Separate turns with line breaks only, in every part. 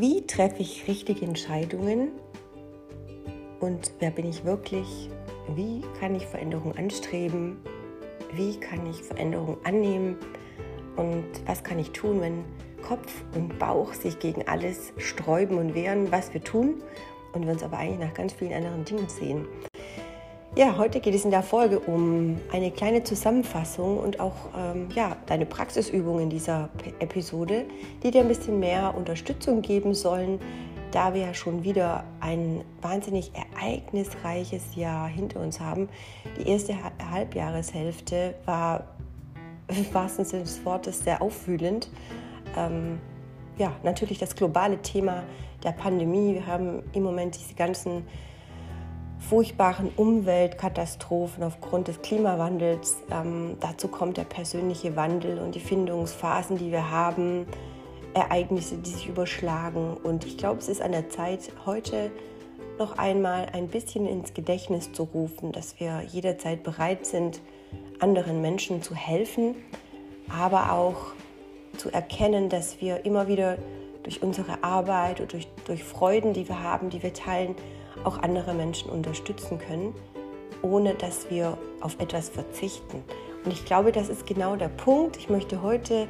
Wie treffe ich richtige Entscheidungen und wer bin ich wirklich? Wie kann ich Veränderung anstreben? Wie kann ich Veränderung annehmen? Und was kann ich tun, wenn Kopf und Bauch sich gegen alles sträuben und wehren, was wir tun und wir uns aber eigentlich nach ganz vielen anderen Dingen sehen? Ja, heute geht es in der Folge um eine kleine Zusammenfassung und auch ähm, ja, deine Praxisübungen in dieser Episode, die dir ein bisschen mehr Unterstützung geben sollen, da wir ja schon wieder ein wahnsinnig ereignisreiches Jahr hinter uns haben. Die erste Halbjahreshälfte war im wahrsten Sinne des Wortes sehr aufwühlend. Ähm, ja, natürlich das globale Thema der Pandemie. Wir haben im Moment diese ganzen furchtbaren Umweltkatastrophen aufgrund des Klimawandels. Ähm, dazu kommt der persönliche Wandel und die Findungsphasen, die wir haben, Ereignisse, die sich überschlagen. Und ich glaube, es ist an der Zeit, heute noch einmal ein bisschen ins Gedächtnis zu rufen, dass wir jederzeit bereit sind, anderen Menschen zu helfen, aber auch zu erkennen, dass wir immer wieder durch unsere Arbeit und durch, durch Freuden, die wir haben, die wir teilen, auch andere Menschen unterstützen können, ohne dass wir auf etwas verzichten. Und ich glaube, das ist genau der Punkt. Ich möchte heute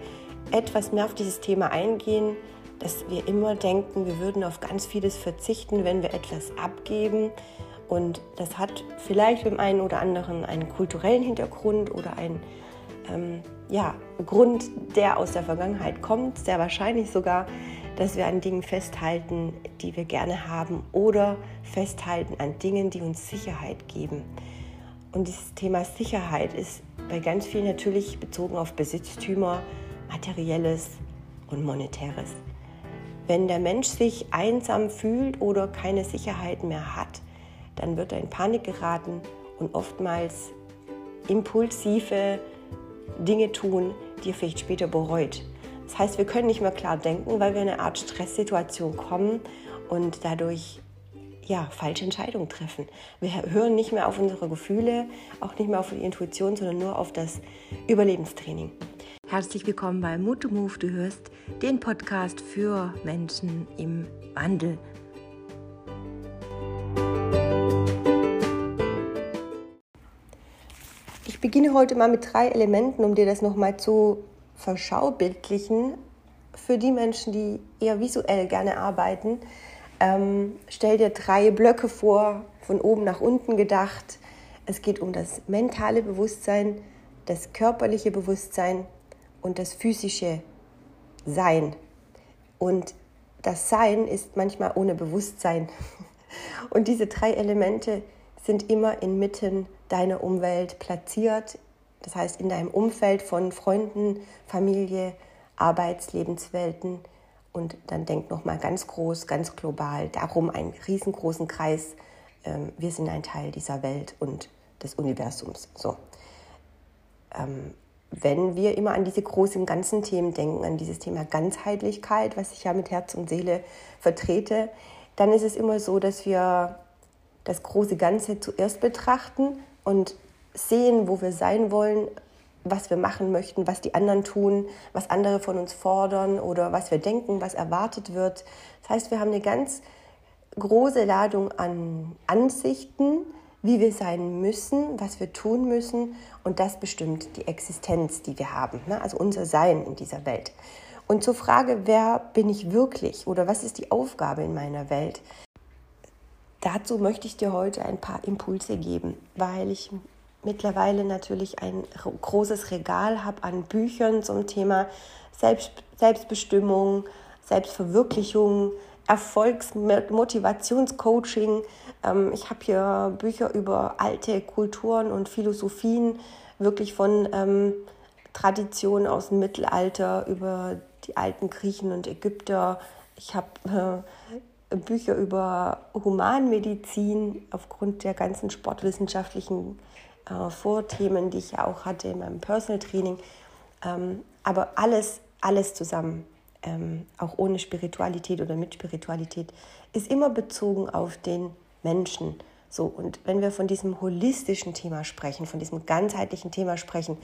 etwas mehr auf dieses Thema eingehen, dass wir immer denken, wir würden auf ganz vieles verzichten, wenn wir etwas abgeben. Und das hat vielleicht beim einen oder anderen einen kulturellen Hintergrund oder einen ähm, ja, Grund, der aus der Vergangenheit kommt, sehr wahrscheinlich sogar dass wir an Dingen festhalten, die wir gerne haben oder festhalten an Dingen, die uns Sicherheit geben. Und dieses Thema Sicherheit ist bei ganz vielen natürlich bezogen auf Besitztümer, materielles und monetäres. Wenn der Mensch sich einsam fühlt oder keine Sicherheit mehr hat, dann wird er in Panik geraten und oftmals impulsive Dinge tun, die er vielleicht später bereut. Das heißt, wir können nicht mehr klar denken, weil wir in eine Art Stresssituation kommen und dadurch ja, falsche Entscheidungen treffen. Wir hören nicht mehr auf unsere Gefühle, auch nicht mehr auf die Intuition, sondern nur auf das Überlebenstraining. Herzlich willkommen bei Mood to Move. Du hörst den Podcast für Menschen im Wandel. Ich beginne heute mal mit drei Elementen, um dir das nochmal zu verschaubildlichen für die Menschen, die eher visuell gerne arbeiten. Ähm, stell dir drei Blöcke vor, von oben nach unten gedacht. Es geht um das mentale Bewusstsein, das körperliche Bewusstsein und das physische Sein. Und das Sein ist manchmal ohne Bewusstsein. Und diese drei Elemente sind immer inmitten deiner Umwelt platziert, das heißt, in deinem Umfeld von Freunden, Familie, Arbeitslebenswelten und dann denk noch mal ganz groß, ganz global, darum einen riesengroßen Kreis. Ähm, wir sind ein Teil dieser Welt und des Universums. So. Ähm, wenn wir immer an diese großen ganzen Themen denken, an dieses Thema Ganzheitlichkeit, was ich ja mit Herz und Seele vertrete, dann ist es immer so, dass wir das große Ganze zuerst betrachten und sehen, wo wir sein wollen, was wir machen möchten, was die anderen tun, was andere von uns fordern oder was wir denken, was erwartet wird. Das heißt, wir haben eine ganz große Ladung an Ansichten, wie wir sein müssen, was wir tun müssen und das bestimmt die Existenz, die wir haben, ne? also unser Sein in dieser Welt. Und zur Frage, wer bin ich wirklich oder was ist die Aufgabe in meiner Welt? Dazu möchte ich dir heute ein paar Impulse geben, weil ich mittlerweile natürlich ein großes Regal habe an Büchern zum Thema Selbst, Selbstbestimmung, Selbstverwirklichung, Erfolgsmotivationscoaching. Ähm, ich habe hier Bücher über alte Kulturen und Philosophien, wirklich von ähm, Traditionen aus dem Mittelalter über die alten Griechen und Ägypter. Ich habe äh, Bücher über Humanmedizin aufgrund der ganzen sportwissenschaftlichen äh, Vorthemen, die ich ja auch hatte in meinem Personal Training. Ähm, aber alles, alles zusammen, ähm, auch ohne Spiritualität oder mit Spiritualität, ist immer bezogen auf den Menschen. So, und wenn wir von diesem holistischen Thema sprechen, von diesem ganzheitlichen Thema sprechen,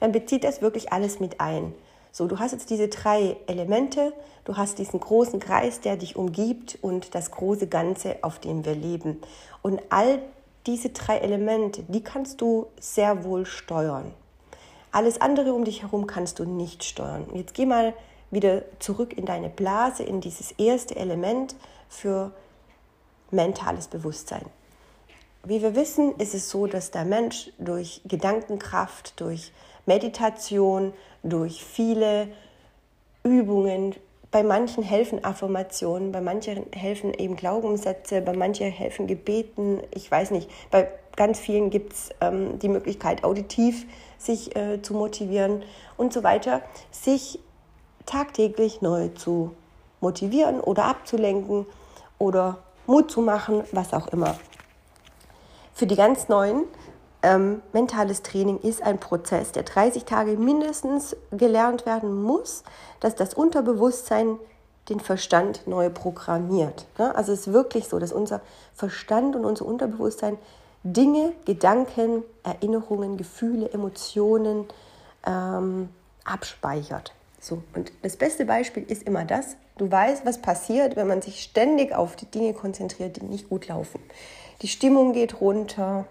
dann bezieht das wirklich alles mit ein. So, du hast jetzt diese drei Elemente, du hast diesen großen Kreis, der dich umgibt und das große Ganze, auf dem wir leben. Und all diese drei Elemente, die kannst du sehr wohl steuern. Alles andere um dich herum kannst du nicht steuern. Jetzt geh mal wieder zurück in deine Blase, in dieses erste Element für mentales Bewusstsein. Wie wir wissen, ist es so, dass der Mensch durch Gedankenkraft, durch Meditation, durch viele Übungen, bei manchen helfen Affirmationen, bei manchen helfen eben Glaubenssätze, bei manchen helfen Gebeten, ich weiß nicht, bei ganz vielen gibt es ähm, die Möglichkeit, auditiv sich äh, zu motivieren und so weiter, sich tagtäglich neu zu motivieren oder abzulenken oder Mut zu machen, was auch immer. Für die ganz Neuen, ähm, mentales Training ist ein Prozess, der 30 Tage mindestens gelernt werden muss, dass das Unterbewusstsein den Verstand neu programmiert. Ne? Also es ist wirklich so, dass unser Verstand und unser Unterbewusstsein Dinge, Gedanken, Erinnerungen, Gefühle, Emotionen ähm, abspeichert. So, und das beste Beispiel ist immer das, du weißt, was passiert, wenn man sich ständig auf die Dinge konzentriert, die nicht gut laufen die Stimmung geht runter,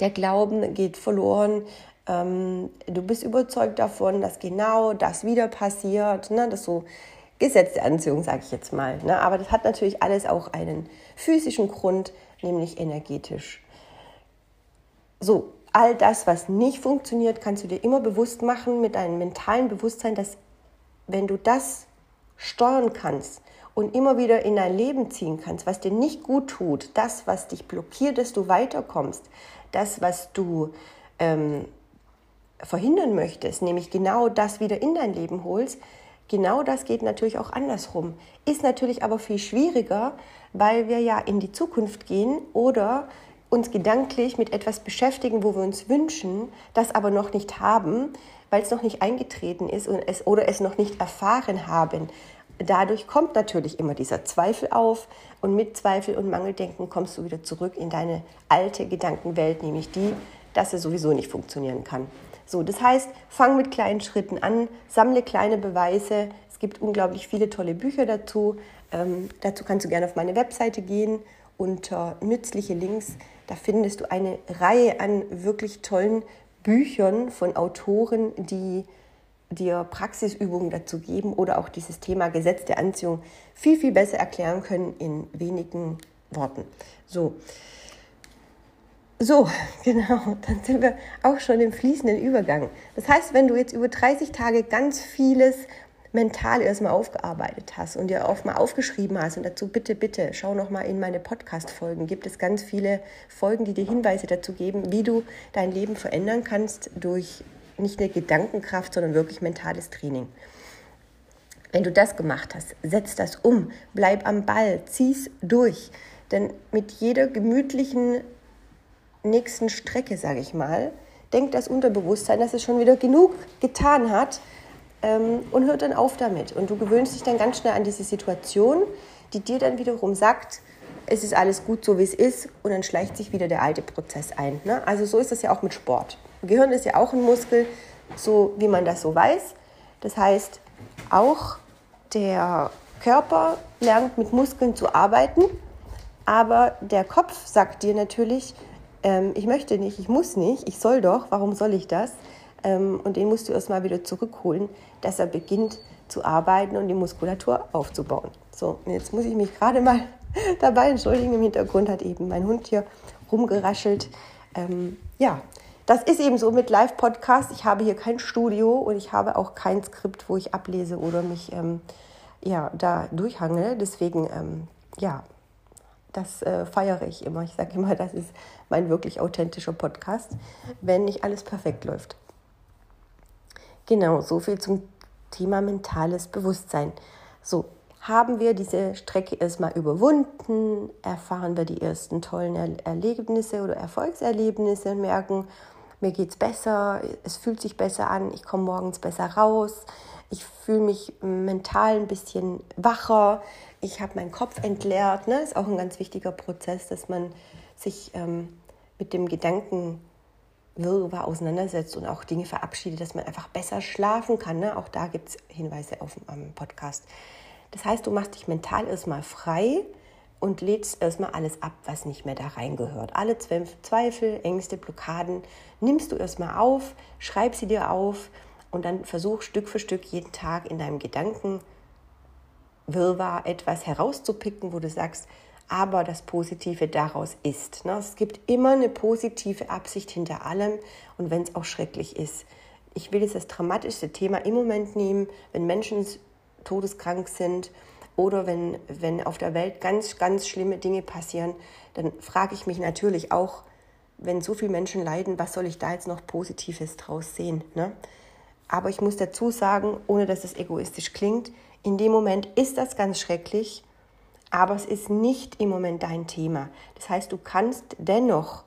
der Glauben geht verloren. Ähm, du bist überzeugt davon, dass genau das wieder passiert. Ne? Das so gesetzte Anziehung, sage ich jetzt mal. Ne? Aber das hat natürlich alles auch einen physischen Grund, nämlich energetisch. So, all das, was nicht funktioniert, kannst du dir immer bewusst machen mit deinem mentalen Bewusstsein, dass wenn du das steuern kannst, und immer wieder in dein Leben ziehen kannst, was dir nicht gut tut, das, was dich blockiert, dass du weiterkommst, das, was du ähm, verhindern möchtest, nämlich genau das wieder in dein Leben holst, genau das geht natürlich auch andersrum. Ist natürlich aber viel schwieriger, weil wir ja in die Zukunft gehen oder uns gedanklich mit etwas beschäftigen, wo wir uns wünschen, das aber noch nicht haben, weil es noch nicht eingetreten ist und es, oder es noch nicht erfahren haben dadurch kommt natürlich immer dieser Zweifel auf und mit Zweifel und Mangeldenken kommst du wieder zurück in deine alte Gedankenwelt, nämlich die, dass es sowieso nicht funktionieren kann. So, das heißt, fang mit kleinen Schritten an, sammle kleine Beweise. Es gibt unglaublich viele tolle Bücher dazu. Ähm, dazu kannst du gerne auf meine Webseite gehen unter nützliche Links. Da findest du eine Reihe an wirklich tollen Büchern von Autoren, die dir Praxisübungen dazu geben oder auch dieses Thema Gesetz der Anziehung viel, viel besser erklären können in wenigen Worten. So. So, genau, dann sind wir auch schon im fließenden Übergang. Das heißt, wenn du jetzt über 30 Tage ganz vieles mental erstmal aufgearbeitet hast und dir auch mal aufgeschrieben hast und dazu bitte, bitte, schau noch mal in meine Podcast-Folgen. Gibt es ganz viele Folgen, die dir Hinweise dazu geben, wie du dein Leben verändern kannst durch nicht eine Gedankenkraft, sondern wirklich mentales Training. Wenn du das gemacht hast, setz das um, bleib am Ball, zieh's durch. Denn mit jeder gemütlichen nächsten Strecke, sage ich mal, denkt das Unterbewusstsein, dass es schon wieder genug getan hat ähm, und hört dann auf damit. Und du gewöhnst dich dann ganz schnell an diese Situation, die dir dann wiederum sagt, es ist alles gut so, wie es ist und dann schleicht sich wieder der alte Prozess ein. Ne? Also so ist das ja auch mit Sport. Gehirn ist ja auch ein Muskel, so wie man das so weiß. Das heißt, auch der Körper lernt mit Muskeln zu arbeiten, aber der Kopf sagt dir natürlich, ähm, ich möchte nicht, ich muss nicht, ich soll doch, warum soll ich das? Ähm, und den musst du erstmal wieder zurückholen, dass er beginnt zu arbeiten und die Muskulatur aufzubauen. So, jetzt muss ich mich gerade mal dabei entschuldigen. Im Hintergrund hat eben mein Hund hier rumgeraschelt. Ähm, ja, das ist eben so mit Live-Podcast. Ich habe hier kein Studio und ich habe auch kein Skript, wo ich ablese oder mich ähm, ja, da durchhange. Deswegen, ähm, ja, das äh, feiere ich immer. Ich sage immer, das ist mein wirklich authentischer Podcast, wenn nicht alles perfekt läuft. Genau, so viel zum Thema mentales Bewusstsein. So, haben wir diese Strecke erstmal überwunden, erfahren wir die ersten tollen Erlebnisse oder Erfolgserlebnisse und merken, mir geht es besser, es fühlt sich besser an, ich komme morgens besser raus, ich fühle mich mental ein bisschen wacher, ich habe meinen Kopf entleert. Ne? Ist auch ein ganz wichtiger Prozess, dass man sich ähm, mit dem Gedanken Wirrwarr auseinandersetzt und auch Dinge verabschiedet, dass man einfach besser schlafen kann. Ne? Auch da gibt es Hinweise auf dem Podcast. Das heißt, du machst dich mental erstmal frei und lädst erstmal alles ab, was nicht mehr da reingehört. Alle Zweifel, Ängste, Blockaden nimmst du erstmal auf, schreib sie dir auf und dann versuch Stück für Stück jeden Tag in deinem Gedanken Wirrwarr etwas herauszupicken, wo du sagst, aber das Positive daraus ist. Ne? Es gibt immer eine positive Absicht hinter allem und wenn es auch schrecklich ist. Ich will jetzt das dramatischste Thema im Moment nehmen, wenn Menschen todeskrank sind oder wenn, wenn auf der Welt ganz, ganz schlimme Dinge passieren, dann frage ich mich natürlich auch, wenn so viele Menschen leiden, was soll ich da jetzt noch Positives draus sehen? Ne? Aber ich muss dazu sagen, ohne dass es egoistisch klingt, in dem Moment ist das ganz schrecklich aber es ist nicht im Moment dein Thema. Das heißt, du kannst dennoch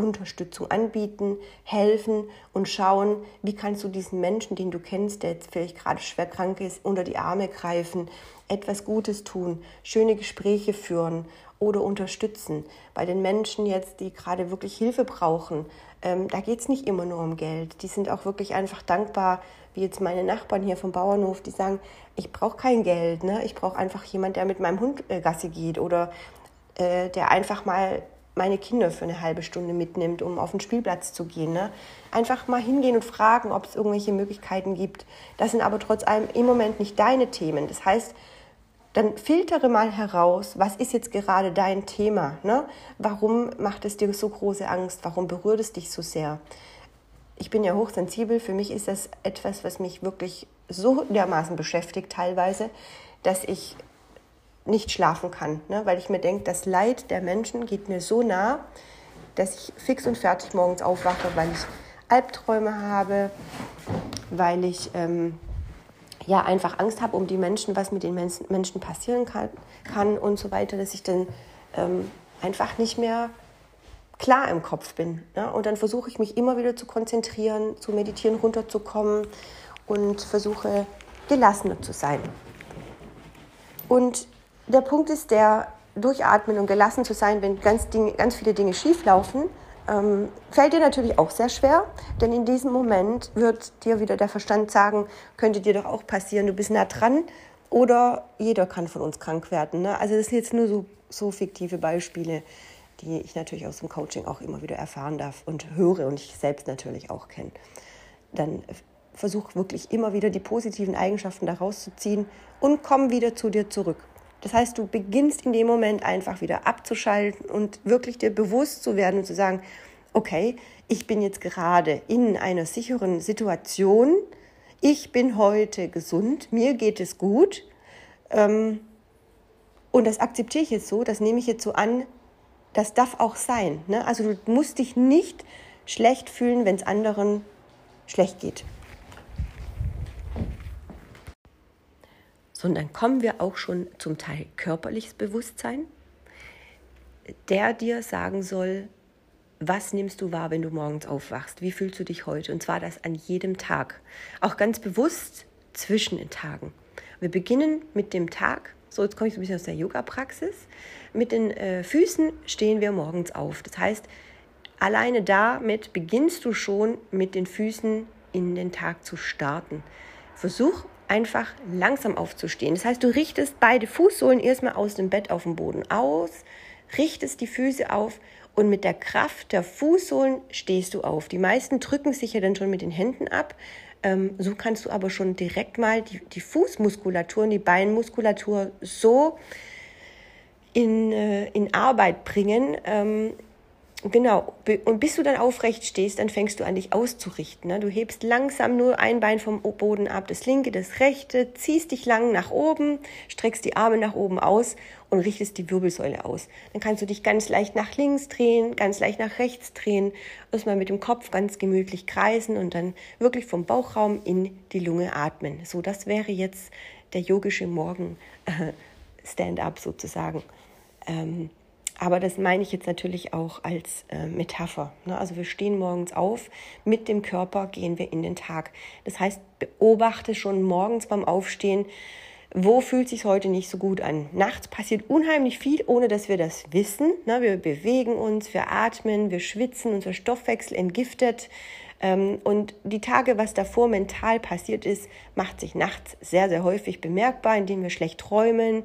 Unterstützung anbieten, helfen und schauen, wie kannst du diesen Menschen, den du kennst, der jetzt vielleicht gerade schwer krank ist, unter die Arme greifen, etwas Gutes tun, schöne Gespräche führen oder unterstützen. Bei den Menschen jetzt, die gerade wirklich Hilfe brauchen, ähm, da geht es nicht immer nur um Geld. Die sind auch wirklich einfach dankbar, wie jetzt meine Nachbarn hier vom Bauernhof, die sagen, ich brauche kein Geld, ne? ich brauche einfach jemand, der mit meinem Hund äh, Gassi geht oder äh, der einfach mal meine Kinder für eine halbe Stunde mitnimmt, um auf den Spielplatz zu gehen. Ne? Einfach mal hingehen und fragen, ob es irgendwelche Möglichkeiten gibt. Das sind aber trotz allem im Moment nicht deine Themen. Das heißt, dann filtere mal heraus, was ist jetzt gerade dein Thema? Ne? Warum macht es dir so große Angst? Warum berührt es dich so sehr? Ich bin ja hochsensibel. Für mich ist das etwas, was mich wirklich so dermaßen beschäftigt teilweise, dass ich nicht schlafen kann, ne? weil ich mir denke, das Leid der Menschen geht mir so nah, dass ich fix und fertig morgens aufwache, weil ich Albträume habe, weil ich ähm, ja, einfach Angst habe um die Menschen, was mit den Menschen passieren kann, kann und so weiter, dass ich dann ähm, einfach nicht mehr klar im Kopf bin. Ne? Und dann versuche ich mich immer wieder zu konzentrieren, zu meditieren, runterzukommen und versuche gelassener zu sein. Und der Punkt ist der, durchatmen und gelassen zu sein, wenn ganz, Dinge, ganz viele Dinge schief laufen, ähm, fällt dir natürlich auch sehr schwer, denn in diesem Moment wird dir wieder der Verstand sagen, könnte dir doch auch passieren, du bist nah dran oder jeder kann von uns krank werden. Ne? Also das sind jetzt nur so, so fiktive Beispiele, die ich natürlich aus dem Coaching auch immer wieder erfahren darf und höre und ich selbst natürlich auch kenne. Dann versuch wirklich immer wieder die positiven Eigenschaften daraus zu ziehen und komm wieder zu dir zurück. Das heißt, du beginnst in dem Moment einfach wieder abzuschalten und wirklich dir bewusst zu werden und zu sagen, okay, ich bin jetzt gerade in einer sicheren Situation, ich bin heute gesund, mir geht es gut ähm, und das akzeptiere ich jetzt so, das nehme ich jetzt so an, das darf auch sein. Ne? Also du musst dich nicht schlecht fühlen, wenn es anderen schlecht geht. Sondern kommen wir auch schon zum Teil körperliches Bewusstsein, der dir sagen soll, was nimmst du wahr, wenn du morgens aufwachst? Wie fühlst du dich heute? Und zwar das an jedem Tag. Auch ganz bewusst zwischen den Tagen. Wir beginnen mit dem Tag, so jetzt komme ich so ein bisschen aus der Yoga-Praxis. Mit den äh, Füßen stehen wir morgens auf. Das heißt, alleine damit beginnst du schon mit den Füßen in den Tag zu starten. Versuch einfach langsam aufzustehen. Das heißt, du richtest beide Fußsohlen erstmal aus dem Bett auf den Boden aus, richtest die Füße auf und mit der Kraft der Fußsohlen stehst du auf. Die meisten drücken sich ja dann schon mit den Händen ab. Ähm, so kannst du aber schon direkt mal die, die Fußmuskulatur und die Beinmuskulatur so in, äh, in Arbeit bringen, ähm, Genau, und bis du dann aufrecht stehst, dann fängst du an, dich auszurichten. Ne? Du hebst langsam nur ein Bein vom Boden ab, das linke, das rechte, ziehst dich lang nach oben, streckst die Arme nach oben aus und richtest die Wirbelsäule aus. Dann kannst du dich ganz leicht nach links drehen, ganz leicht nach rechts drehen, erstmal mit dem Kopf ganz gemütlich kreisen und dann wirklich vom Bauchraum in die Lunge atmen. So, das wäre jetzt der yogische Morgen äh, sozusagen. Ähm, aber das meine ich jetzt natürlich auch als äh, Metapher. Ne? Also wir stehen morgens auf, mit dem Körper gehen wir in den Tag. Das heißt, beobachte schon morgens beim Aufstehen, wo fühlt sich heute nicht so gut an? Nachts passiert unheimlich viel, ohne dass wir das wissen. Na, wir bewegen uns, wir atmen, wir schwitzen, unser Stoffwechsel entgiftet. Ähm, und die Tage, was davor mental passiert ist, macht sich nachts sehr, sehr häufig bemerkbar, indem wir schlecht träumen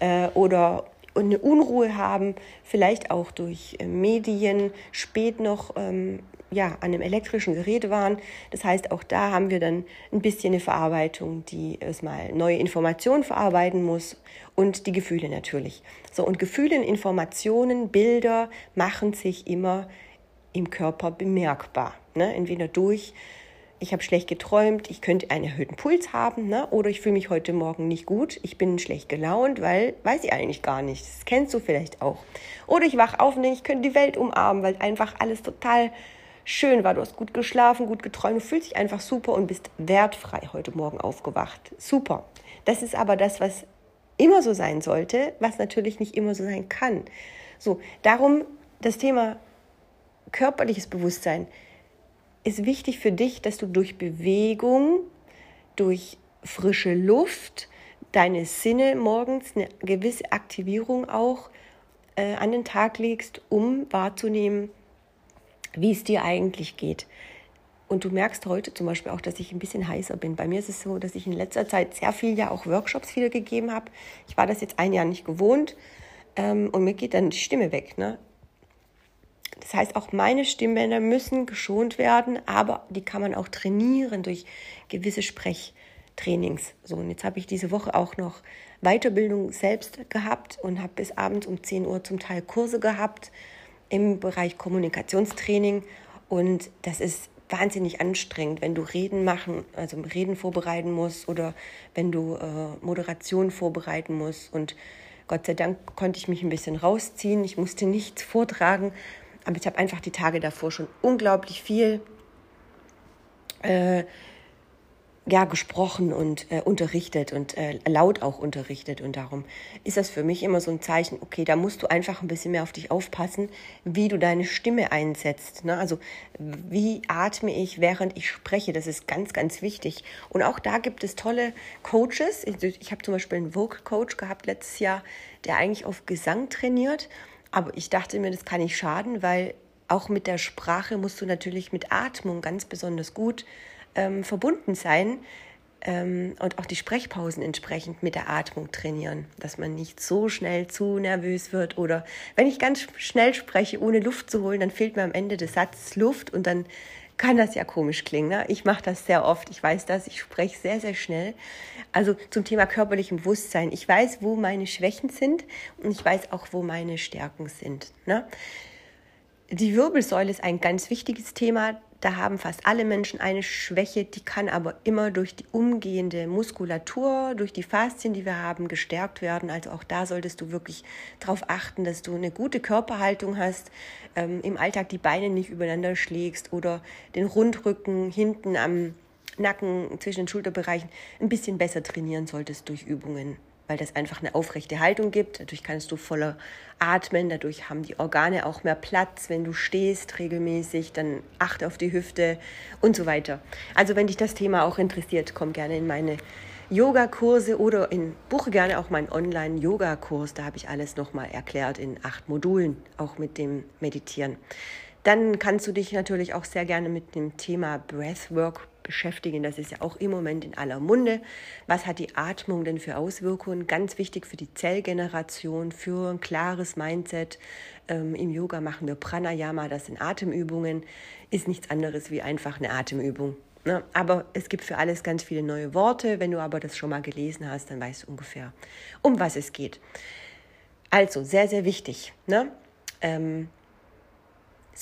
äh, oder eine Unruhe haben, vielleicht auch durch äh, Medien, spät noch ähm, ja, an einem elektrischen Gerät waren. Das heißt, auch da haben wir dann ein bisschen eine Verarbeitung, die erstmal neue Informationen verarbeiten muss und die Gefühle natürlich. So, und Gefühle, Informationen, Bilder machen sich immer im Körper bemerkbar. Ne? Entweder durch ich habe schlecht geträumt, ich könnte einen erhöhten Puls haben, ne? oder ich fühle mich heute Morgen nicht gut, ich bin schlecht gelaunt, weil weiß ich eigentlich gar nicht. Das kennst du vielleicht auch. Oder ich wach auf und denke, ich könnte die Welt umarmen, weil einfach alles total schön war. Du hast gut geschlafen, gut geträumt, du fühlst dich einfach super und bist wertfrei heute Morgen aufgewacht. Super. Das ist aber das, was immer so sein sollte, was natürlich nicht immer so sein kann. So, darum das Thema körperliches Bewusstsein ist wichtig für dich, dass du durch Bewegung, durch frische Luft, deine Sinne morgens eine gewisse Aktivierung auch äh, an den Tag legst, um wahrzunehmen, wie es dir eigentlich geht. Und du merkst heute zum Beispiel auch, dass ich ein bisschen heißer bin. Bei mir ist es so, dass ich in letzter Zeit sehr viel ja auch Workshops wieder gegeben habe. Ich war das jetzt ein Jahr nicht gewohnt ähm, und mir geht dann die Stimme weg. Ne? Das heißt, auch meine Stimmbänder müssen geschont werden, aber die kann man auch trainieren durch gewisse Sprechtrainings. So, und jetzt habe ich diese Woche auch noch Weiterbildung selbst gehabt und habe bis abends um 10 Uhr zum Teil Kurse gehabt im Bereich Kommunikationstraining. Und das ist wahnsinnig anstrengend, wenn du Reden machen, also Reden vorbereiten musst oder wenn du äh, Moderation vorbereiten musst. Und Gott sei Dank konnte ich mich ein bisschen rausziehen. Ich musste nichts vortragen, aber ich habe einfach die Tage davor schon unglaublich viel äh, ja, gesprochen und äh, unterrichtet und äh, laut auch unterrichtet. Und darum ist das für mich immer so ein Zeichen, okay, da musst du einfach ein bisschen mehr auf dich aufpassen, wie du deine Stimme einsetzt. Ne? Also wie atme ich, während ich spreche, das ist ganz, ganz wichtig. Und auch da gibt es tolle Coaches. Ich, ich habe zum Beispiel einen Vogue-Coach gehabt letztes Jahr, der eigentlich auf Gesang trainiert. Aber ich dachte mir, das kann nicht schaden, weil auch mit der Sprache musst du natürlich mit Atmung ganz besonders gut ähm, verbunden sein ähm, und auch die Sprechpausen entsprechend mit der Atmung trainieren, dass man nicht so schnell zu nervös wird oder wenn ich ganz schnell spreche, ohne Luft zu holen, dann fehlt mir am Ende des Satzes Luft und dann kann das ja komisch klingen. Ne? Ich mache das sehr oft. Ich weiß das. Ich spreche sehr, sehr schnell. Also zum Thema körperlichem Bewusstsein. Ich weiß, wo meine Schwächen sind und ich weiß auch, wo meine Stärken sind. Ne? Die Wirbelsäule ist ein ganz wichtiges Thema. Da haben fast alle Menschen eine Schwäche, die kann aber immer durch die umgehende Muskulatur, durch die Faszien, die wir haben, gestärkt werden. Also auch da solltest du wirklich darauf achten, dass du eine gute Körperhaltung hast, ähm, im Alltag die Beine nicht übereinander schlägst oder den Rundrücken hinten am Nacken zwischen den Schulterbereichen ein bisschen besser trainieren solltest durch Übungen weil das einfach eine aufrechte Haltung gibt. Dadurch kannst du voller atmen, dadurch haben die Organe auch mehr Platz, wenn du stehst regelmäßig, dann achte auf die Hüfte und so weiter. Also wenn dich das Thema auch interessiert, komm gerne in meine Yoga-Kurse oder in, buche gerne auch meinen Online-Yoga-Kurs. Da habe ich alles nochmal erklärt in acht Modulen, auch mit dem Meditieren. Dann kannst du dich natürlich auch sehr gerne mit dem Thema Breathwork beschäftigen. Das ist ja auch im Moment in aller Munde. Was hat die Atmung denn für Auswirkungen? Ganz wichtig für die Zellgeneration, für ein klares Mindset. Ähm, Im Yoga machen wir Pranayama, das sind Atemübungen. Ist nichts anderes wie einfach eine Atemübung. Ne? Aber es gibt für alles ganz viele neue Worte. Wenn du aber das schon mal gelesen hast, dann weißt du ungefähr, um was es geht. Also, sehr, sehr wichtig. Ne? Ähm,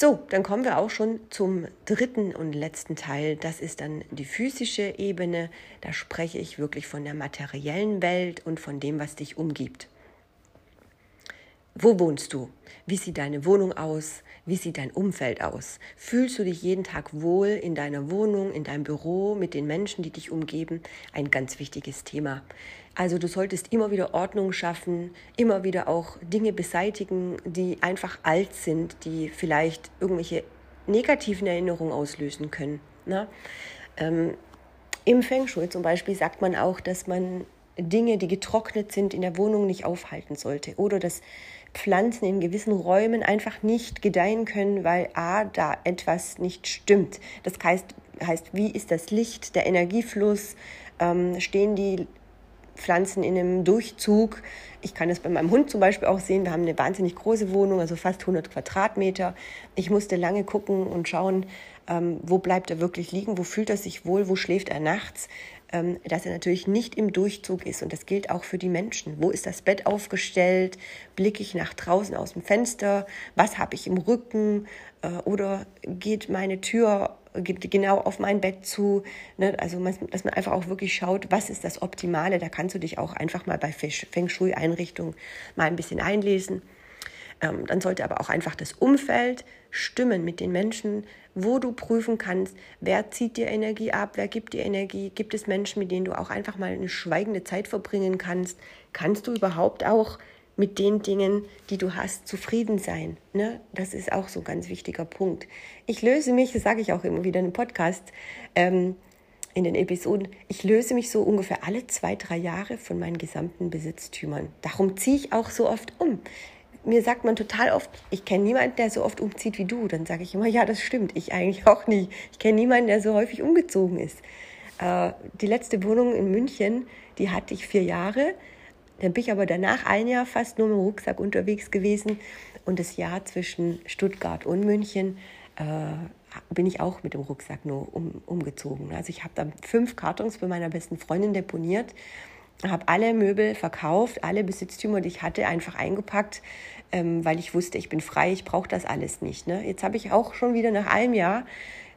so, dann kommen wir auch schon zum dritten und letzten Teil. Das ist dann die physische Ebene. Da spreche ich wirklich von der materiellen Welt und von dem, was dich umgibt. Wo wohnst du? Wie sieht deine Wohnung aus? Wie sieht dein Umfeld aus? Fühlst du dich jeden Tag wohl in deiner Wohnung, in deinem Büro, mit den Menschen, die dich umgeben? Ein ganz wichtiges Thema. Also du solltest immer wieder Ordnung schaffen, immer wieder auch Dinge beseitigen, die einfach alt sind, die vielleicht irgendwelche negativen Erinnerungen auslösen können. Ne? Ähm, Im Feng Shui zum Beispiel sagt man auch, dass man Dinge, die getrocknet sind, in der Wohnung nicht aufhalten sollte. Oder dass Pflanzen in gewissen Räumen einfach nicht gedeihen können, weil A, da etwas nicht stimmt. Das heißt, heißt wie ist das Licht, der Energiefluss, ähm, stehen die Pflanzen in einem Durchzug. Ich kann das bei meinem Hund zum Beispiel auch sehen. Wir haben eine wahnsinnig große Wohnung, also fast 100 Quadratmeter. Ich musste lange gucken und schauen, ähm, wo bleibt er wirklich liegen, wo fühlt er sich wohl, wo schläft er nachts ähm, dass er natürlich nicht im Durchzug ist. Und das gilt auch für die Menschen. Wo ist das Bett aufgestellt? Blicke ich nach draußen aus dem Fenster? Was habe ich im Rücken? Äh, oder geht meine Tür genau auf mein Bett zu. Ne? Also, dass man einfach auch wirklich schaut, was ist das Optimale. Da kannst du dich auch einfach mal bei Feng Shui-Einrichtungen mal ein bisschen einlesen. Ähm, dann sollte aber auch einfach das Umfeld stimmen mit den Menschen, wo du prüfen kannst, wer zieht dir Energie ab, wer gibt dir Energie, gibt es Menschen, mit denen du auch einfach mal eine schweigende Zeit verbringen kannst, kannst du überhaupt auch mit den Dingen, die du hast, zufrieden sein. Ne? Das ist auch so ein ganz wichtiger Punkt. Ich löse mich, das sage ich auch immer wieder in einem Podcast, ähm, in den Episoden, ich löse mich so ungefähr alle zwei, drei Jahre von meinen gesamten Besitztümern. Darum ziehe ich auch so oft um mir sagt man total oft, ich kenne niemanden, der so oft umzieht wie du. Dann sage ich immer, ja, das stimmt. Ich eigentlich auch nie. Ich kenne niemanden, der so häufig umgezogen ist. Äh, die letzte Wohnung in München, die hatte ich vier Jahre. Dann bin ich aber danach ein Jahr fast nur mit dem Rucksack unterwegs gewesen. Und das Jahr zwischen Stuttgart und München äh, bin ich auch mit dem Rucksack nur um, umgezogen. Also ich habe dann fünf Kartons bei meiner besten Freundin deponiert habe alle Möbel verkauft, alle Besitztümer, die ich hatte, einfach eingepackt, ähm, weil ich wusste, ich bin frei, ich brauche das alles nicht. Ne? Jetzt habe ich auch schon wieder nach einem Jahr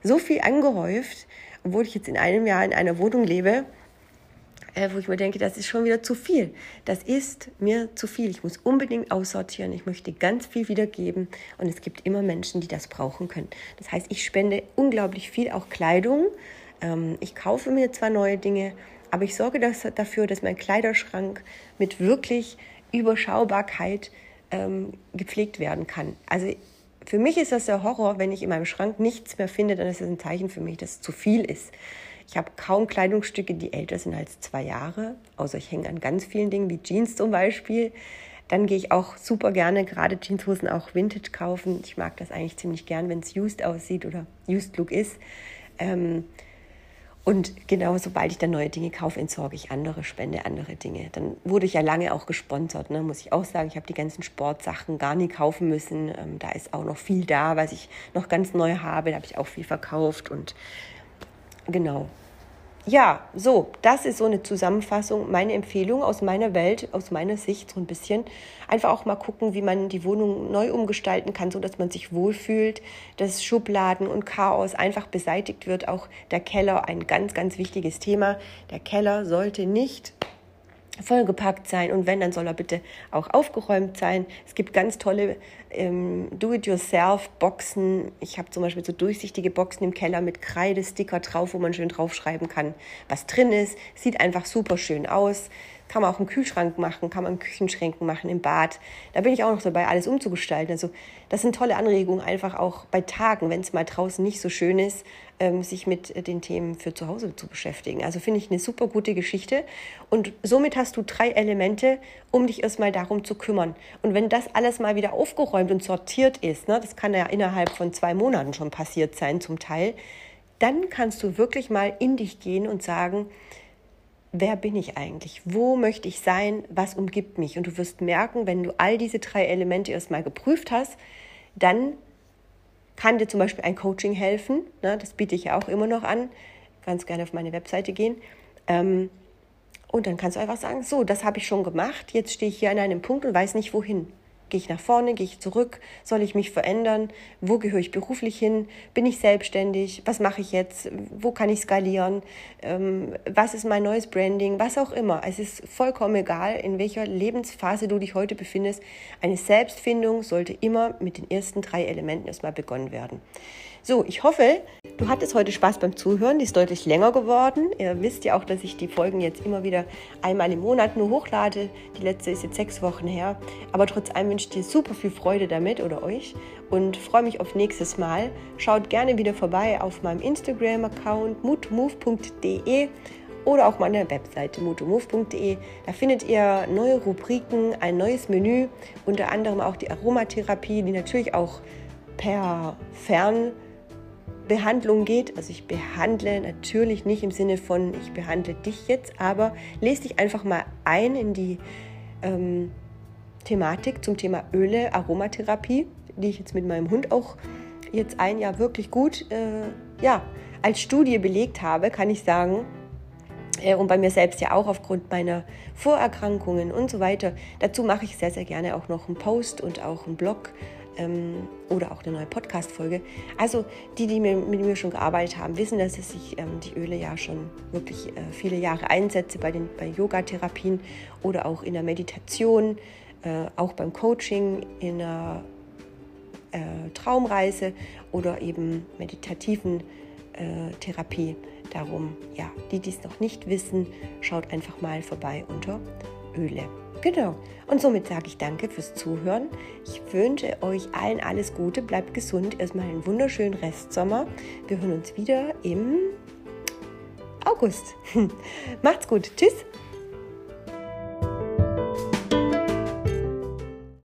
so viel angehäuft, obwohl ich jetzt in einem Jahr in einer Wohnung lebe, äh, wo ich mir denke, das ist schon wieder zu viel. Das ist mir zu viel. Ich muss unbedingt aussortieren. Ich möchte ganz viel wiedergeben. Und es gibt immer Menschen, die das brauchen können. Das heißt, ich spende unglaublich viel, auch Kleidung. Ähm, ich kaufe mir zwar neue Dinge, aber ich sorge dafür, dass mein Kleiderschrank mit wirklich Überschaubarkeit ähm, gepflegt werden kann. Also für mich ist das der Horror, wenn ich in meinem Schrank nichts mehr finde, dann ist das ein Zeichen für mich, dass es zu viel ist. Ich habe kaum Kleidungsstücke, die älter sind als zwei Jahre, außer ich hänge an ganz vielen Dingen, wie Jeans zum Beispiel. Dann gehe ich auch super gerne gerade Jeanshosen auch Vintage kaufen. Ich mag das eigentlich ziemlich gern, wenn es used aussieht oder used Look ist. Ähm, und genau, sobald ich dann neue Dinge kaufe, entsorge ich andere, spende andere Dinge. Dann wurde ich ja lange auch gesponsert, ne? muss ich auch sagen. Ich habe die ganzen Sportsachen gar nie kaufen müssen. Ähm, da ist auch noch viel da, was ich noch ganz neu habe. Da habe ich auch viel verkauft. Und genau, ja, so, das ist so eine Zusammenfassung, meine Empfehlung aus meiner Welt, aus meiner Sicht so ein bisschen. Einfach auch mal gucken, wie man die Wohnung neu umgestalten kann, so dass man sich wohlfühlt, dass Schubladen und Chaos einfach beseitigt wird. Auch der Keller, ein ganz, ganz wichtiges Thema. Der Keller sollte nicht vollgepackt sein und wenn, dann soll er bitte auch aufgeräumt sein. Es gibt ganz tolle ähm, Do-it-yourself-Boxen. Ich habe zum Beispiel so durchsichtige Boxen im Keller mit Kreidesticker drauf, wo man schön draufschreiben kann, was drin ist. Sieht einfach super schön aus. Kann man auch im Kühlschrank machen, kann man in Küchenschränken machen, im Bad. Da bin ich auch noch dabei, alles umzugestalten. Also das sind tolle Anregungen, einfach auch bei Tagen, wenn es mal draußen nicht so schön ist, ähm, sich mit den Themen für zu Hause zu beschäftigen. Also finde ich eine super gute Geschichte. Und somit hast du drei Elemente, um dich erstmal darum zu kümmern. Und wenn das alles mal wieder aufgeräumt und sortiert ist, ne, das kann ja innerhalb von zwei Monaten schon passiert sein zum Teil, dann kannst du wirklich mal in dich gehen und sagen, wer bin ich eigentlich? Wo möchte ich sein? Was umgibt mich? Und du wirst merken, wenn du all diese drei Elemente erstmal geprüft hast, dann kann dir zum Beispiel ein Coaching helfen. Ne? Das biete ich ja auch immer noch an. Ganz gerne auf meine Webseite gehen. Ähm, und dann kannst du einfach sagen, so, das habe ich schon gemacht, jetzt stehe ich hier an einem Punkt und weiß nicht wohin. Gehe ich nach vorne, gehe ich zurück? Soll ich mich verändern? Wo gehöre ich beruflich hin? Bin ich selbstständig? Was mache ich jetzt? Wo kann ich skalieren? Ähm, was ist mein neues Branding? Was auch immer. Es ist vollkommen egal, in welcher Lebensphase du dich heute befindest. Eine Selbstfindung sollte immer mit den ersten drei Elementen erstmal begonnen werden. So, ich hoffe, du hattest heute Spaß beim Zuhören. Die ist deutlich länger geworden. Ihr wisst ja auch, dass ich die Folgen jetzt immer wieder einmal im Monat nur hochlade. Die letzte ist jetzt sechs Wochen her. Aber trotz allem wünsche ich dir super viel Freude damit oder euch und freue mich auf nächstes Mal. Schaut gerne wieder vorbei auf meinem Instagram-Account mutmove.de oder auch meine Webseite motomove.de. Da findet ihr neue Rubriken, ein neues Menü, unter anderem auch die Aromatherapie, die natürlich auch per Fernbehandlung geht. Also ich behandle natürlich nicht im Sinne von, ich behandle dich jetzt, aber lese dich einfach mal ein in die ähm, Thematik zum Thema Öle, Aromatherapie, die ich jetzt mit meinem Hund auch jetzt ein Jahr wirklich gut äh, ja, als Studie belegt habe, kann ich sagen, äh, und bei mir selbst ja auch aufgrund meiner Vorerkrankungen und so weiter. Dazu mache ich sehr, sehr gerne auch noch einen Post und auch einen Blog ähm, oder auch eine neue Podcast-Folge. Also die, die mit, mit, mir schon gearbeitet haben, wissen, dass ich ähm, die Öle ja schon wirklich äh, viele Jahre einsetze bei den bei Yoga-Therapien oder auch in der Meditation, äh, auch beim Coaching, in der äh, Traumreise oder eben meditativen äh, Therapie. Darum, ja, die, die es noch nicht wissen, schaut einfach mal vorbei unter Öle. Genau. Und somit sage ich danke fürs Zuhören. Ich wünsche euch allen alles Gute, bleibt gesund, erstmal einen wunderschönen Restsommer. Wir hören uns wieder im August. Macht's gut. Tschüss.